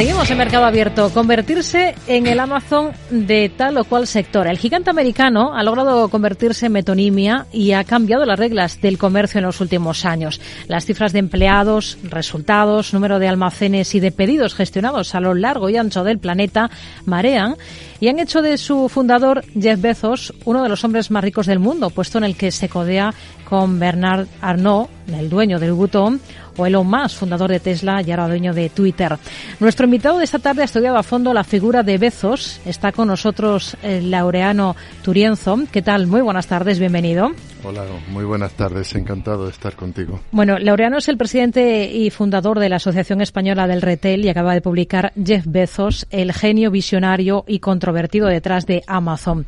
Seguimos en Mercado Abierto. Convertirse en el Amazon de tal o cual sector. El gigante americano ha logrado convertirse en metonimia y ha cambiado las reglas del comercio en los últimos años. Las cifras de empleados, resultados, número de almacenes y de pedidos gestionados a lo largo y ancho del planeta marean y han hecho de su fundador, Jeff Bezos, uno de los hombres más ricos del mundo, puesto en el que se codea con Bernard Arnault, el dueño del Butón, o Elon Musk, fundador de Tesla y ahora dueño de Twitter. Nuestro invitado de esta tarde ha estudiado a fondo la figura de Bezos. Está con nosotros el Laureano Turienzo. ¿Qué tal? Muy buenas tardes, bienvenido. Hola, muy buenas tardes, encantado de estar contigo. Bueno, Laureano es el presidente y fundador de la Asociación Española del Retail y acaba de publicar Jeff Bezos, el genio visionario y controvertido detrás de Amazon.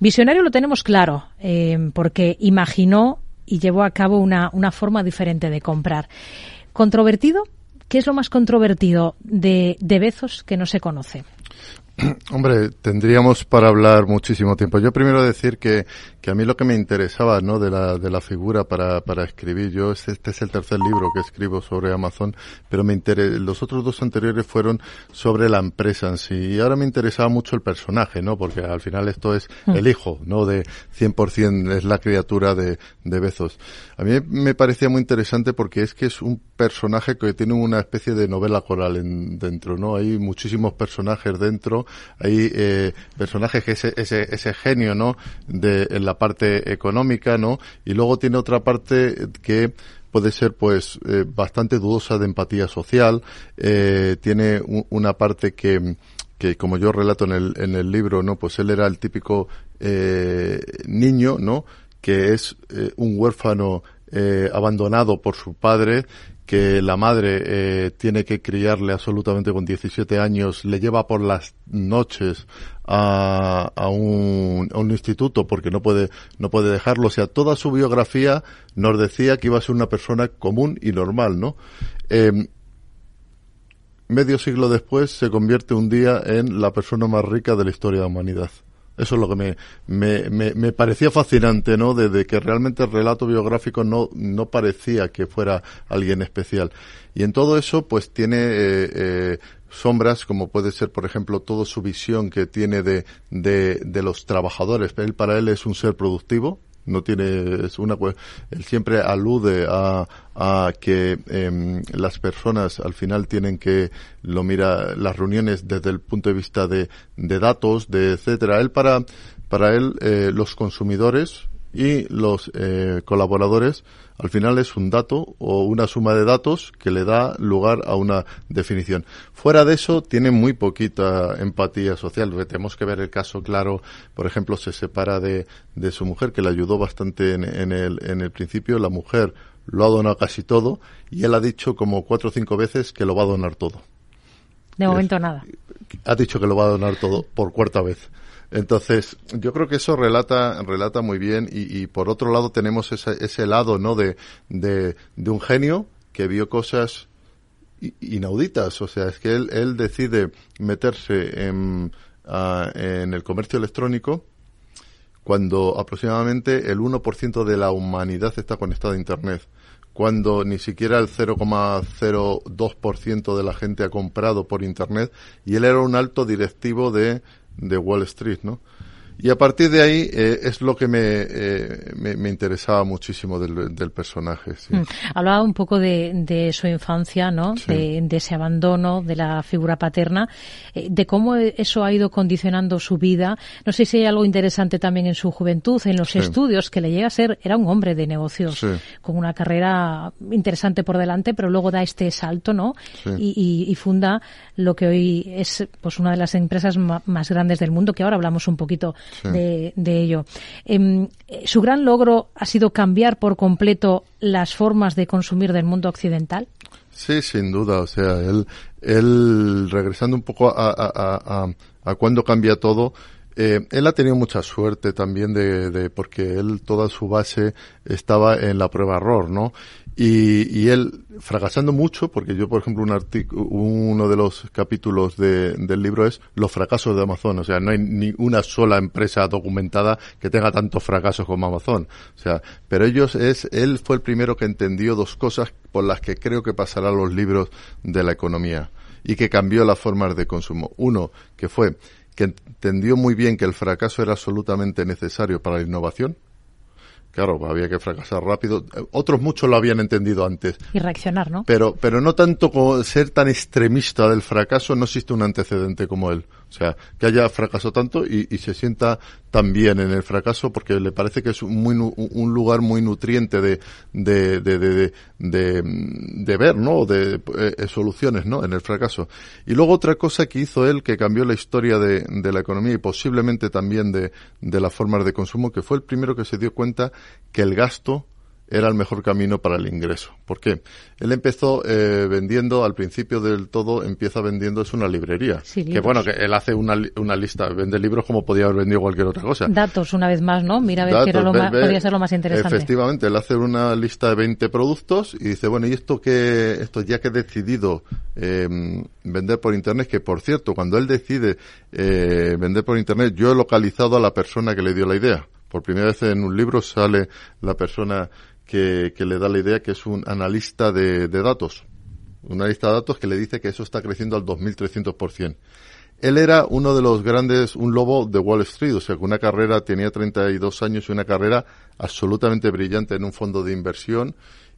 Visionario lo tenemos claro, eh, porque imaginó y llevó a cabo una, una forma diferente de comprar. ¿Controvertido? ¿Qué es lo más controvertido de, de Bezos que no se conoce? Hombre, tendríamos para hablar muchísimo tiempo. Yo primero decir que, que a mí lo que me interesaba, ¿no? De la, de la figura para, para escribir. Yo, este, este es el tercer libro que escribo sobre Amazon, pero me interesa, los otros dos anteriores fueron sobre la empresa en sí. Y ahora me interesaba mucho el personaje, ¿no? Porque al final esto es mm. el hijo, ¿no? De 100% es la criatura de, de Bezos. A mí me parecía muy interesante porque es que es un personaje que tiene una especie de novela coral en, dentro, ¿no? Hay muchísimos personajes dentro hay eh, personajes que ese, ese, ese genio, ¿no? En la parte económica, ¿no? Y luego tiene otra parte que puede ser pues eh, bastante dudosa de empatía social, eh, tiene una parte que que como yo relato en el, en el libro, ¿no? Pues él era el típico niño, ¿no? Que es un huérfano eh, abandonado por su padre, que la madre eh, tiene que criarle absolutamente con 17 años, le lleva por las noches a, a, un, a un instituto porque no puede, no puede dejarlo. O sea, toda su biografía nos decía que iba a ser una persona común y normal, ¿no? Eh, medio siglo después se convierte un día en la persona más rica de la historia de la humanidad. Eso es lo que me, me, me, parecía fascinante, ¿no? De, que realmente el relato biográfico no, no parecía que fuera alguien especial. Y en todo eso, pues tiene eh, eh, sombras, como puede ser, por ejemplo, toda su visión que tiene de, de, de los trabajadores. Él, para él es un ser productivo, no tiene es una él siempre alude a, a que eh, las personas al final tienen que lo mira las reuniones desde el punto de vista de, de datos de etcétera. Él para para él eh, los consumidores y los eh, colaboradores al final es un dato o una suma de datos que le da lugar a una definición. Fuera de eso, tiene muy poquita empatía social. Tenemos que ver el caso claro, por ejemplo, se separa de, de su mujer, que le ayudó bastante en, en, el, en el principio. La mujer lo ha donado casi todo y él ha dicho como cuatro o cinco veces que lo va a donar todo. De momento nada. Ha dicho que lo va a donar todo por cuarta vez. Entonces, yo creo que eso relata, relata muy bien y, y por otro lado tenemos ese, ese lado, ¿no? De, de, de, un genio que vio cosas inauditas. O sea, es que él, él decide meterse en, uh, en el comercio electrónico cuando aproximadamente el 1% de la humanidad está conectada a Internet cuando ni siquiera el 0,02% de la gente ha comprado por Internet y él era un alto directivo de de Wall Street, ¿no? Y a partir de ahí eh, es lo que me, eh, me, me, interesaba muchísimo del, del personaje. Sí. Mm. Hablaba un poco de, de su infancia, ¿no? Sí. De, de, ese abandono de la figura paterna, eh, de cómo eso ha ido condicionando su vida. No sé si hay algo interesante también en su juventud, en los sí. estudios, que le llega a ser, era un hombre de negocios, con una carrera interesante por delante, pero luego da este salto, ¿no? Y, y, y, funda lo que hoy es pues una de las empresas más grandes del mundo, que ahora hablamos un poquito sí. de, de, ello. Eh, ¿Su gran logro ha sido cambiar por completo las formas de consumir del mundo occidental? Sí, sin duda. O sea, él, él regresando un poco a, a, a, a cuando cambia todo, eh, él ha tenido mucha suerte también de, de, porque él toda su base estaba en la prueba error, ¿no? Y, y él fracasando mucho, porque yo, por ejemplo, un uno de los capítulos de, del libro es los fracasos de Amazon. O sea, no hay ni una sola empresa documentada que tenga tantos fracasos como Amazon. O sea, pero ellos es, él fue el primero que entendió dos cosas por las que creo que pasarán los libros de la economía y que cambió las formas de consumo. Uno, que fue que entendió muy bien que el fracaso era absolutamente necesario para la innovación, Claro, había que fracasar rápido. Otros muchos lo habían entendido antes. Y reaccionar, ¿no? Pero, pero no tanto como ser tan extremista del fracaso, no existe un antecedente como él. O sea, que haya fracasado tanto y, se sienta tan bien en el fracaso porque le parece que es un, muy, un lugar muy nutriente de, de, de, de, ver, ¿no? De eh, soluciones, ¿no? En el fracaso. Y luego otra cosa que hizo él que cambió la historia de, de la economía y posiblemente también de, de las formas de consumo, que fue el primero que se dio cuenta que el gasto era el mejor camino para el ingreso. ¿Por qué? Él empezó eh, vendiendo, al principio del todo, empieza vendiendo, es una librería. que bueno, que él hace una, una, lista, vende libros como podía haber vendido cualquier otra cosa. Datos, una vez más, ¿no? Mira a ver qué era lo más, podría ser lo más interesante. Efectivamente, él hace una lista de 20 productos y dice, bueno, y esto que, esto ya que he decidido eh, vender por Internet, que por cierto, cuando él decide eh, vender por Internet, yo he localizado a la persona que le dio la idea. Por primera vez en un libro sale la persona que, le da la idea que es un analista de, datos. Un analista de datos que le dice que eso está creciendo al 2.300%. Él era uno de los grandes, un lobo de Wall Street, o sea, que una carrera, tenía 32 años y una carrera absolutamente brillante en un fondo de inversión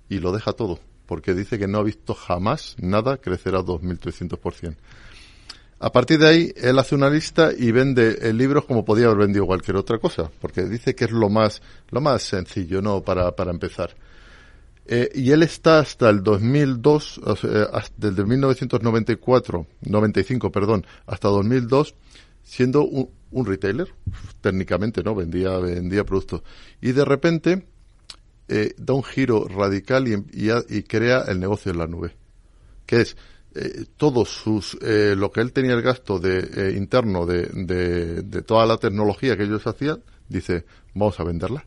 y lo deja todo, porque dice que no ha visto jamás nada crecer a 2.300%. A partir de ahí, él hace una lista y vende el libros como podía haber vendido cualquier otra cosa, porque dice que es lo más, lo más sencillo, ¿no? Para, para empezar. Eh, y él está hasta el 2002, desde 1994, 95, perdón, hasta 2002, siendo un, retailer, técnicamente, ¿no? Vendía, vendía productos. Y de repente, eh, da un giro radical y, y crea el negocio en la nube. Que es, eh, todos sus eh, lo que él tenía el gasto de eh, interno de, de, toda la tecnología que ellos hacían dice vamos a venderla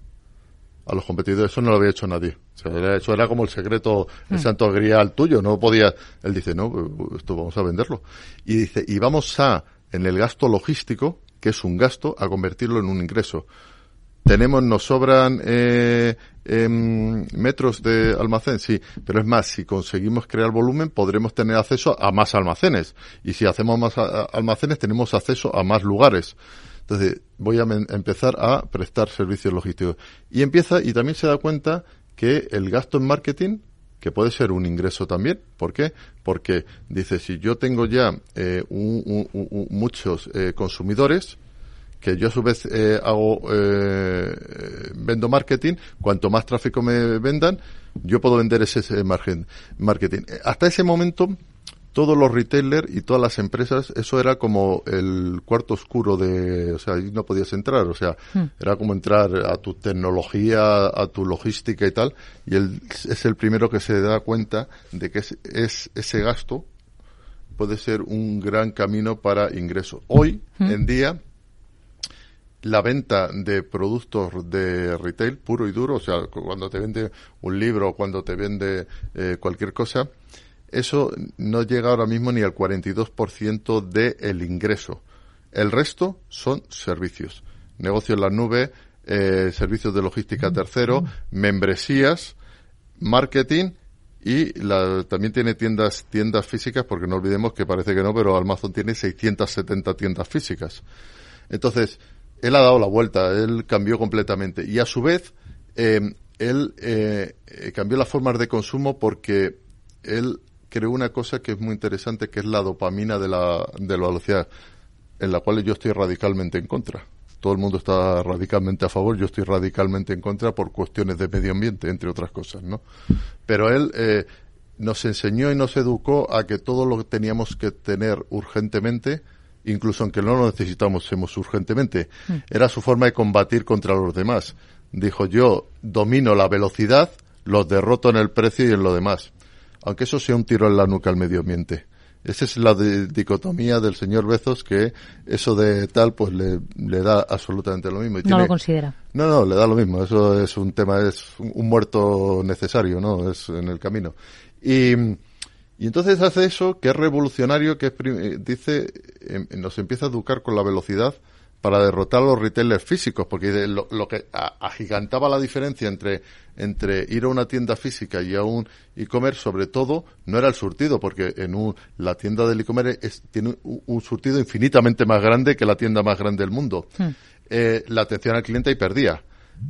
a los competidores eso no lo había hecho nadie. Eso era como el secreto el mm. santo grial tuyo no podía él dice no esto vamos a venderlo y dice y vamos a en el gasto logístico que es un gasto a convertirlo en un ingreso tenemos, nos sobran eh, em, metros de almacén, sí, pero es más, si conseguimos crear volumen, podremos tener acceso a más almacenes. Y si hacemos más almacenes, tenemos acceso a más lugares. Entonces, voy a empezar a prestar servicios logísticos. Y empieza, y también se da cuenta que el gasto en marketing, que puede ser un ingreso también. ¿Por qué? Porque dice, si yo tengo ya eh, muchos eh, consumidores, que yo a su vez eh, hago eh, vendo marketing, cuanto más tráfico me vendan, yo puedo vender ese, margen marketing. Hasta ese momento todos los retailers y todas las empresas, eso era como el cuarto oscuro de, o sea, ahí no podías entrar, o sea, hmm. era como entrar a tu tecnología, a tu logística y tal, y él es el primero que se da cuenta de que es, es ese gasto puede ser un gran camino para ingreso. Hoy hmm. en día, la venta de productos de retail puro y duro, o sea, cuando te vende un libro, cuando te vende eh, cualquier cosa, eso no llega ahora mismo ni al 42% del ingreso. El resto son servicios. Negocio en la nube, eh, servicios de logística tercero, membresías, marketing y también tiene tiendas tiendas físicas porque no olvidemos que parece que no, pero Amazon tiene 670 tiendas físicas. Entonces, él ha dado la vuelta, él cambió completamente. Y a su vez, eh, él eh, eh, cambió las formas de consumo porque él creó una cosa que es muy interesante, que es la dopamina de la, de la velocidad, en la cual yo estoy radicalmente en contra. Todo el mundo está radicalmente a favor, yo estoy radicalmente en contra por cuestiones de medio ambiente, entre otras cosas, ¿no? Pero él nos enseñó y nos educó a que todo lo que teníamos que tener urgentemente incluso aunque no lo necesitamos urgentemente. Mm. Era su forma de combatir contra los demás. Dijo yo domino la velocidad, los derroto en el precio y en lo demás. Aunque eso sea un tiro en la nuca al medio ambiente. Esa es la dicotomía del señor Bezos que eso de tal pues le, da absolutamente lo mismo. no lo considera. No, no, le da lo mismo. Eso es un tema, es un muerto necesario, ¿no? Es en el camino. Y, y entonces hace eso, que es revolucionario, que eh, dice, em, nos empieza a educar con la velocidad para derrotar a los retailers físicos, porque lo, que agigantaba la diferencia entre, entre ir a una tienda física y a un e-commerce, sobre todo, no era el surtido, porque en un, la tienda del e-commerce tiene un, surtido infinitamente más grande que la tienda más grande del mundo. Hmm. Eh, la atención al cliente y perdía.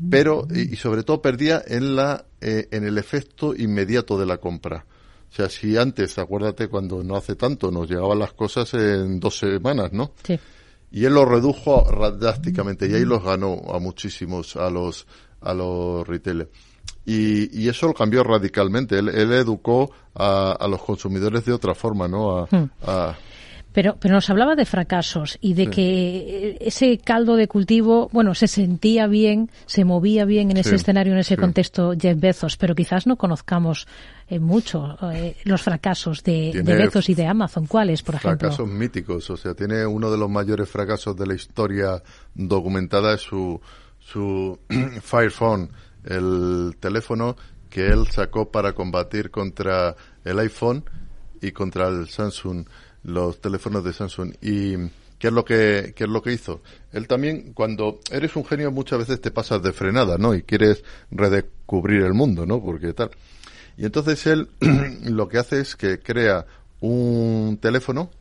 Pero, y, sobre todo perdía en la, eh, en el efecto inmediato de la compra. O sea, si antes, acuérdate, cuando no hace tanto, nos llegaban las cosas en dos semanas, ¿no? Sí y él lo redujo drásticamente y ahí los ganó a muchísimos a los a los retailers y, y eso lo cambió radicalmente él, él educó a, a, los consumidores de otra forma no a, hmm. Pero, pero nos hablaba de fracasos y de que ese caldo de cultivo, bueno, se sentía bien, se movía bien en ese escenario, en ese contexto Jeff Bezos, pero quizás no conozcamos eh, mucho eh, los fracasos de, Bezos y de Amazon. ¿Cuáles, por ejemplo? Fracasos míticos, o sea, tiene uno de los mayores fracasos de la historia documentada es su, su Fire Phone, el teléfono que él sacó para combatir contra el iPhone y contra el Samsung los teléfonos de Samsung y ¿Qué es lo que qué es lo que hizo? Él también cuando eres un genio muchas veces te pasas de frenada, ¿no? Y quieres redescubrir el mundo, ¿no? Porque tal. Y entonces él lo que hace es que crea un teléfono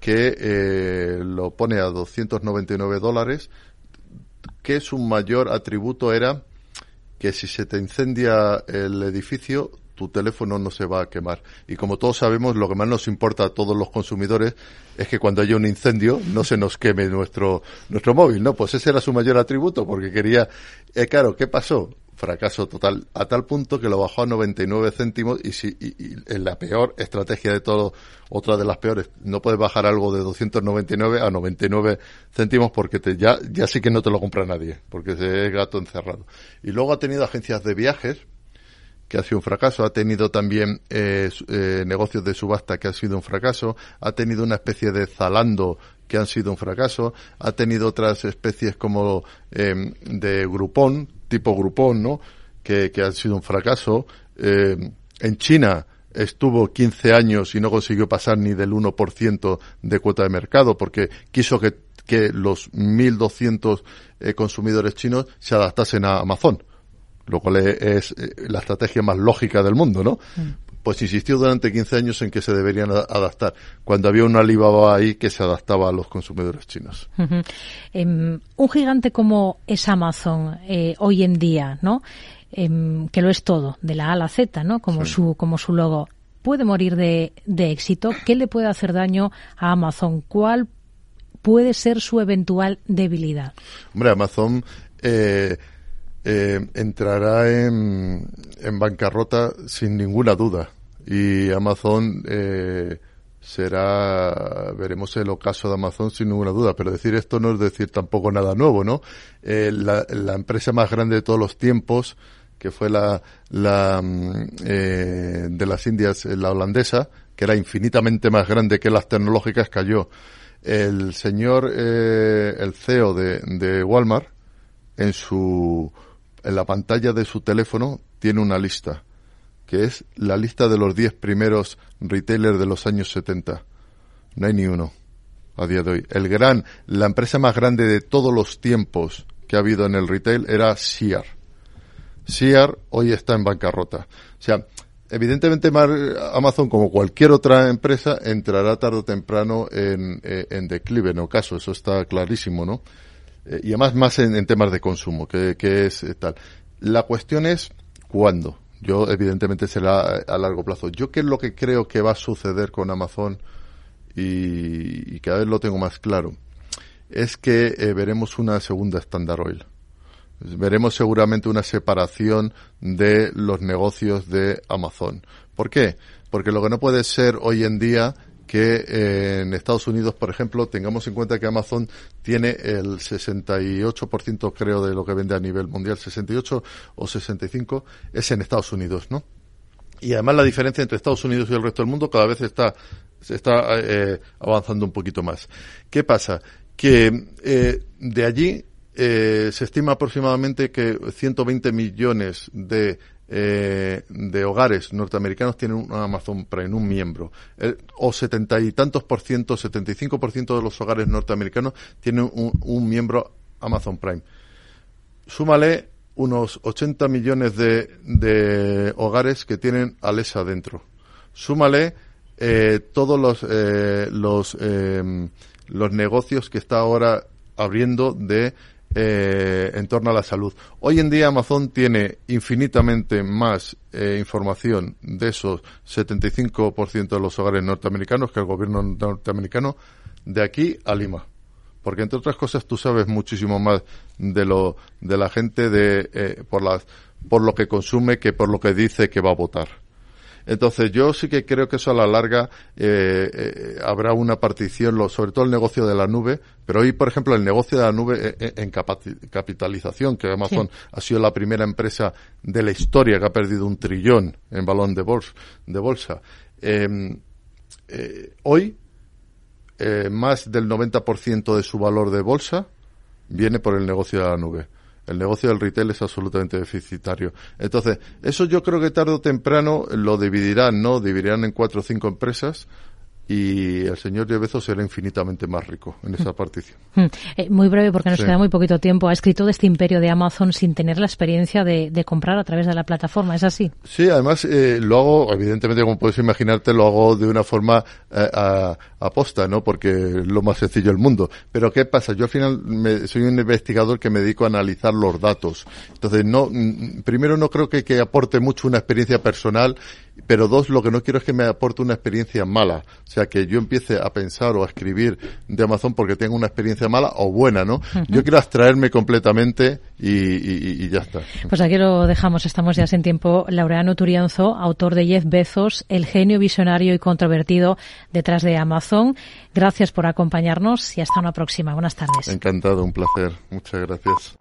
que eh, lo pone a 299 dólares, que su mayor atributo era que si se te incendia el edificio, tu teléfono no se va a quemar. Y como todos sabemos, lo que más nos importa a todos los consumidores es que cuando haya un incendio no se nos queme nuestro, nuestro móvil, ¿no? Pues ese era su mayor atributo, porque quería, eh, claro, ¿qué pasó? fracaso total, a tal punto que lo bajó a 99 céntimos y, si, y, en la peor estrategia de todo, otra de las peores, no puedes bajar algo de 299 a 99 céntimos porque te, ya, ya sí que no te lo compra nadie, porque es gato encerrado. Y luego ha tenido agencias de viajes, que ha sido un fracaso, ha tenido también eh, eh, negocios de subasta que ha sido un fracaso, ha tenido una especie de Zalando que han sido un fracaso, ha tenido otras especies como eh, de Groupon, tipo Groupon, ¿no? Que, que han sido un fracaso. en China estuvo 15 años y no consiguió pasar ni del 1% de cuota de mercado porque quiso que, que los 1.200 consumidores chinos se adaptasen a Amazon lo cual es, eh, la estrategia más lógica del mundo, ¿no? Mm. Pues insistió durante 15 años en que se deberían adaptar, cuando había un Alibaba ahí que se adaptaba a los consumidores chinos. Em, un gigante como es Amazon eh, hoy en día, ¿no? Em, que lo es todo, de la A a la Z, ¿no? Como su como su logo. ¿Puede morir de, de éxito? ¿Qué le puede hacer daño a Amazon? ¿Cuál puede ser su eventual debilidad? Hombre, Amazon eh, eh, entrará en, en, bancarrota sin ninguna duda. Y Amazon eh, será, veremos el ocaso de Amazon sin ninguna duda. Pero decir esto no es decir tampoco nada nuevo, ¿no? Eh, la, la, empresa más grande de todos los tiempos, que fue la, la mm, eh, de las Indias, la holandesa, que era infinitamente más grande que las tecnológicas, cayó. El señor, eh, el CEO de, de Walmart, en su en la pantalla de su teléfono tiene una lista, que es la lista de los 10 primeros retailers de los años 70. No hay ni uno a día de hoy. El gran, la empresa más grande de todos los tiempos que ha habido en el retail era Sear. Sear hoy está en bancarrota. O sea, evidentemente Amazon, como cualquier otra empresa, entrará tarde o temprano en, eh, en declive, en ocaso. Eso está clarísimo, ¿no? Eh, y además más en, temas de consumo, que, es eh, tal. La cuestión es cuándo. Yo, evidentemente, será a largo plazo. Yo, ¿qué es lo que creo que va a suceder con Amazon? Y, cada vez lo tengo más claro. Es que eh, veremos una segunda Standard Oil. Veremos seguramente una separación de los negocios de Amazon. ¿Por qué? Porque lo que no puede ser hoy en día que eh, en Estados Unidos, por ejemplo, tengamos en cuenta que Amazon tiene el 68% creo de lo que vende a nivel mundial, 68 o 65 es en Estados Unidos, ¿no? Y además la diferencia entre Estados Unidos y el resto del mundo cada vez está se está eh, avanzando un poquito más. ¿Qué pasa? Que eh, de allí se estima aproximadamente que 120 millones de eh, de hogares norteamericanos tienen un Amazon Prime, un miembro. o setenta y tantos por ciento, 75 por ciento de los hogares norteamericanos tienen un, miembro Amazon Prime. Súmale unos 80 millones de, hogares que tienen Alexa dentro. Súmale eh, todos los, eh, los, eh, los negocios que está ahora abriendo de eh, en torno a la salud. Hoy en día Amazon tiene infinitamente más eh, información de esos 75% de los hogares norteamericanos que el gobierno norteamericano de aquí a Lima. Porque entre otras cosas tú sabes muchísimo más de lo de la gente de eh, por las por lo que consume que por lo que dice que va a votar. Entonces yo sí que creo que eso a la larga eh, eh, habrá una partición, sobre todo el negocio de la nube, pero hoy, por ejemplo, el negocio de la nube eh, en, capitalización, que Amazon ha sido la primera empresa de la historia que ha perdido un trillón en balón de bolsa. De bolsa. Em, hoy, más del 90% de su valor de bolsa viene por el negocio de la nube. El negocio del retail es absolutamente deficitario. Entonces, eso yo creo que tarde o temprano lo dividirán, ¿no? Dividirán en cuatro o cinco empresas y el señor Jebezo será infinitamente más rico en esa partición. Mm. Eh, muy breve, porque nos queda muy poquito tiempo. Ha escrito de este imperio de Amazon sin tener la experiencia de, comprar a través de la plataforma, ¿es así? Sí, además eh, lo hago, evidentemente, como puedes imaginarte, lo hago de una forma eh, aposta, ¿no? Porque es lo más sencillo del mundo. Pero ¿qué pasa? Yo al final me, soy un investigador que me dedico a analizar los datos. Entonces, no, mm, primero no creo que, que aporte mucho una experiencia personal pero dos, lo que no quiero es que me aporte una experiencia mala. O sea, que yo empiece a pensar o a escribir de Amazon porque tengo una experiencia mala o buena, ¿no? Yo quiero abstraerme completamente y, ya está. Pues aquí lo dejamos, estamos ya sin tiempo. Laureano Turianzo, autor de Jeff Bezos, el genio visionario y controvertido detrás de Amazon. Gracias por acompañarnos y hasta una próxima. Buenas tardes. Encantado, un placer. Muchas gracias.